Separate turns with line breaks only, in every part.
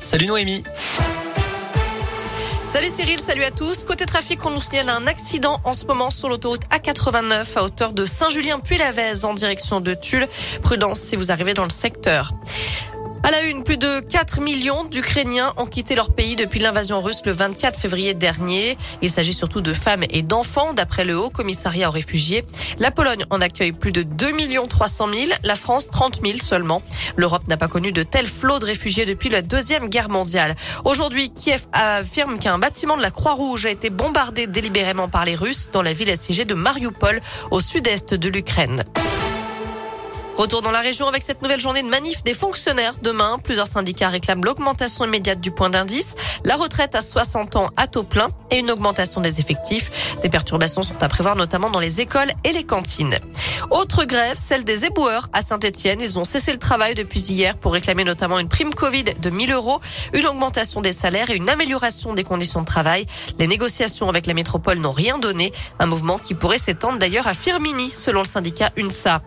Salut Noémie.
Salut Cyril, salut à tous. Côté trafic, on nous signale un accident en ce moment sur l'autoroute A89 à hauteur de Saint-Julien puis la en direction de Tulle. Prudence si vous arrivez dans le secteur. À la une, plus de 4 millions d'Ukrainiens ont quitté leur pays depuis l'invasion russe le 24 février dernier. Il s'agit surtout de femmes et d'enfants, d'après le Haut Commissariat aux réfugiés. La Pologne en accueille plus de 2 300 000, la France 30 000 seulement. L'Europe n'a pas connu de tels flots de réfugiés depuis la Deuxième Guerre mondiale. Aujourd'hui, Kiev affirme qu'un bâtiment de la Croix-Rouge a été bombardé délibérément par les Russes dans la ville assiégée de Mariupol, au sud-est de l'Ukraine. Retour dans la région avec cette nouvelle journée de manif des fonctionnaires. Demain, plusieurs syndicats réclament l'augmentation immédiate du point d'indice, la retraite à 60 ans à taux plein et une augmentation des effectifs. Des perturbations sont à prévoir notamment dans les écoles et les cantines. Autre grève, celle des éboueurs à Saint-Etienne. Ils ont cessé le travail depuis hier pour réclamer notamment une prime Covid de 1000 euros, une augmentation des salaires et une amélioration des conditions de travail. Les négociations avec la métropole n'ont rien donné. Un mouvement qui pourrait s'étendre d'ailleurs à Firmini, selon le syndicat UNSA.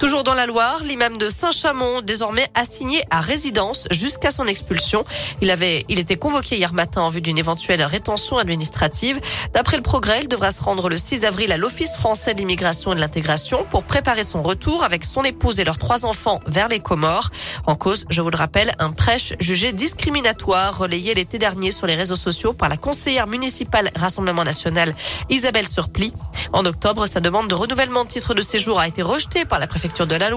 Toujours dans Loire, l'imam de Saint-Chamond, désormais assigné à résidence jusqu'à son expulsion. Il avait, il était convoqué hier matin en vue d'une éventuelle rétention administrative. D'après le progrès, il devra se rendre le 6 avril à l'Office français de l'immigration et de l'intégration pour préparer son retour avec son épouse et leurs trois enfants vers les Comores. En cause, je vous le rappelle, un prêche jugé discriminatoire relayé l'été dernier sur les réseaux sociaux par la conseillère municipale Rassemblement National Isabelle Surpli. En octobre, sa demande de renouvellement de titre de séjour a été rejetée par la préfecture de la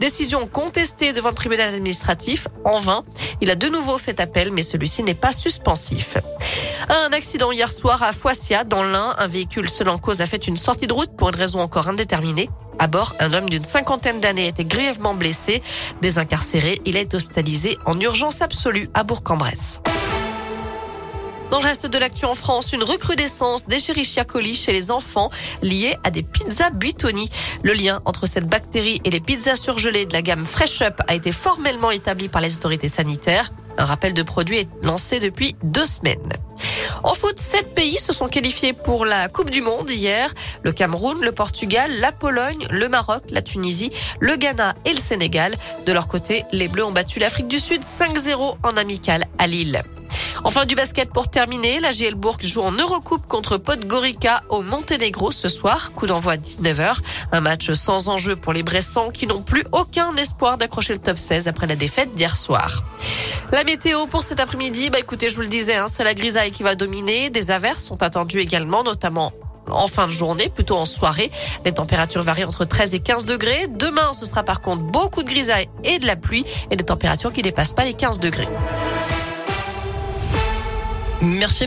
Décision contestée devant le tribunal administratif en vain. Il a de nouveau fait appel, mais celui-ci n'est pas suspensif. Un accident hier soir à Foissia, dans l'Ain. Un véhicule seul en cause a fait une sortie de route pour une raison encore indéterminée. À bord, un homme d'une cinquantaine d'années a été grièvement blessé. Désincarcéré, il été hospitalisé en urgence absolue à Bourg-en-Bresse. Dans le reste de l'actu en France, une recrudescence d'Escherichia coli chez les enfants liée à des pizzas Buitoni. Le lien entre cette bactérie et les pizzas surgelées de la gamme Fresh Up a été formellement établi par les autorités sanitaires. Un rappel de produit est lancé depuis deux semaines. En foot, sept pays se sont qualifiés pour la Coupe du Monde hier. Le Cameroun, le Portugal, la Pologne, le Maroc, la Tunisie, le Ghana et le Sénégal. De leur côté, les Bleus ont battu l'Afrique du Sud 5-0 en amical à Lille. Enfin, du basket pour terminer. La GL Bourg joue en Eurocoupe contre Podgorica au Monténégro ce soir. Coup d'envoi à 19h. Un match sans enjeu pour les Bressans qui n'ont plus aucun espoir d'accrocher le top 16 après la défaite d'hier soir. La météo pour cet après-midi, bah écoutez, je vous le disais, hein, c'est la grisaille qui va dominer. Des averses sont attendues également, notamment en fin de journée, plutôt en soirée. Les températures varient entre 13 et 15 degrés. Demain, ce sera par contre beaucoup de grisaille et de la pluie et des températures qui dépassent pas les 15 degrés.
Merci Noé.